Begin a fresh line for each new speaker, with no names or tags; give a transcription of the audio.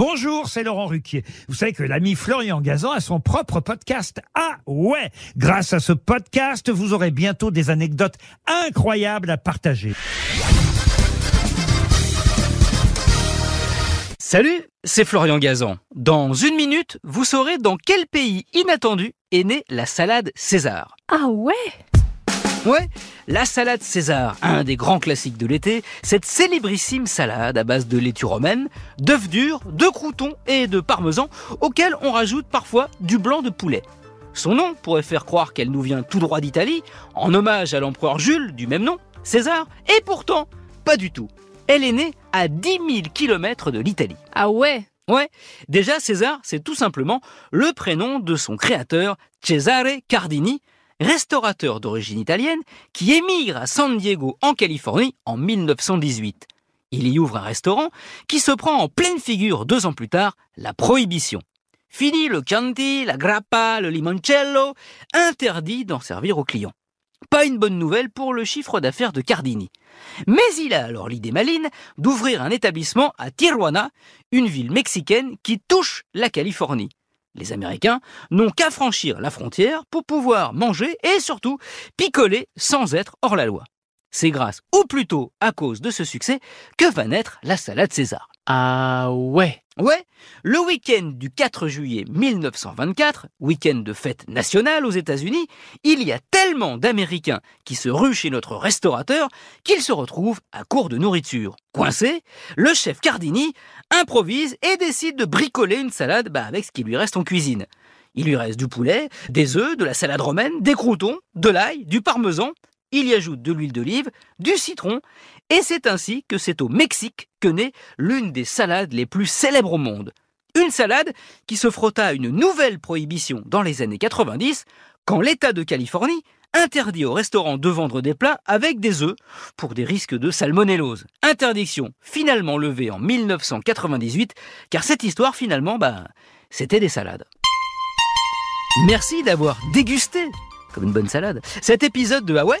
Bonjour, c'est Laurent Ruquier. Vous savez que l'ami Florian Gazan a son propre podcast. Ah ouais Grâce à ce podcast, vous aurez bientôt des anecdotes incroyables à partager.
Salut, c'est Florian Gazan. Dans une minute, vous saurez dans quel pays inattendu est née la salade César.
Ah ouais?
Ouais, la salade César, un des grands classiques de l'été, cette célébrissime salade à base de laitue romaine, d'œufs durs, de croutons et de parmesan, auquel on rajoute parfois du blanc de poulet. Son nom pourrait faire croire qu'elle nous vient tout droit d'Italie, en hommage à l'empereur Jules du même nom, César, et pourtant, pas du tout. Elle est née à 10 000 km de l'Italie.
Ah ouais?
Ouais, déjà César, c'est tout simplement le prénom de son créateur, Cesare Cardini, restaurateur d'origine italienne qui émigre à San Diego en Californie en 1918. Il y ouvre un restaurant qui se prend en pleine figure deux ans plus tard, la prohibition. Fini le Chianti, la grappa, le limoncello, interdit d'en servir aux clients. Pas une bonne nouvelle pour le chiffre d'affaires de Cardini. Mais il a alors l'idée maline d'ouvrir un établissement à Tijuana, une ville mexicaine qui touche la Californie. Les Américains n'ont qu'à franchir la frontière pour pouvoir manger et surtout picoler sans être hors la loi. C'est grâce, ou plutôt à cause de ce succès, que va naître la salade César.
Ah ouais
Ouais, le week-end du 4 juillet 1924, week-end de fête nationale aux États-Unis, il y a tellement d'Américains qui se ruent chez notre restaurateur qu'ils se retrouvent à court de nourriture. Coincé, le chef Cardini improvise et décide de bricoler une salade bah, avec ce qui lui reste en cuisine. Il lui reste du poulet, des œufs, de la salade romaine, des croutons, de l'ail, du parmesan. Il y ajoute de l'huile d'olive, du citron, et c'est ainsi que c'est au Mexique que naît l'une des salades les plus célèbres au monde. Une salade qui se frotta à une nouvelle prohibition dans les années 90, quand l'État de Californie interdit aux restaurants de vendre des plats avec des œufs pour des risques de salmonellose. Interdiction finalement levée en 1998, car cette histoire finalement, bah, c'était des salades. Merci d'avoir dégusté, comme une bonne salade, cet épisode de ouais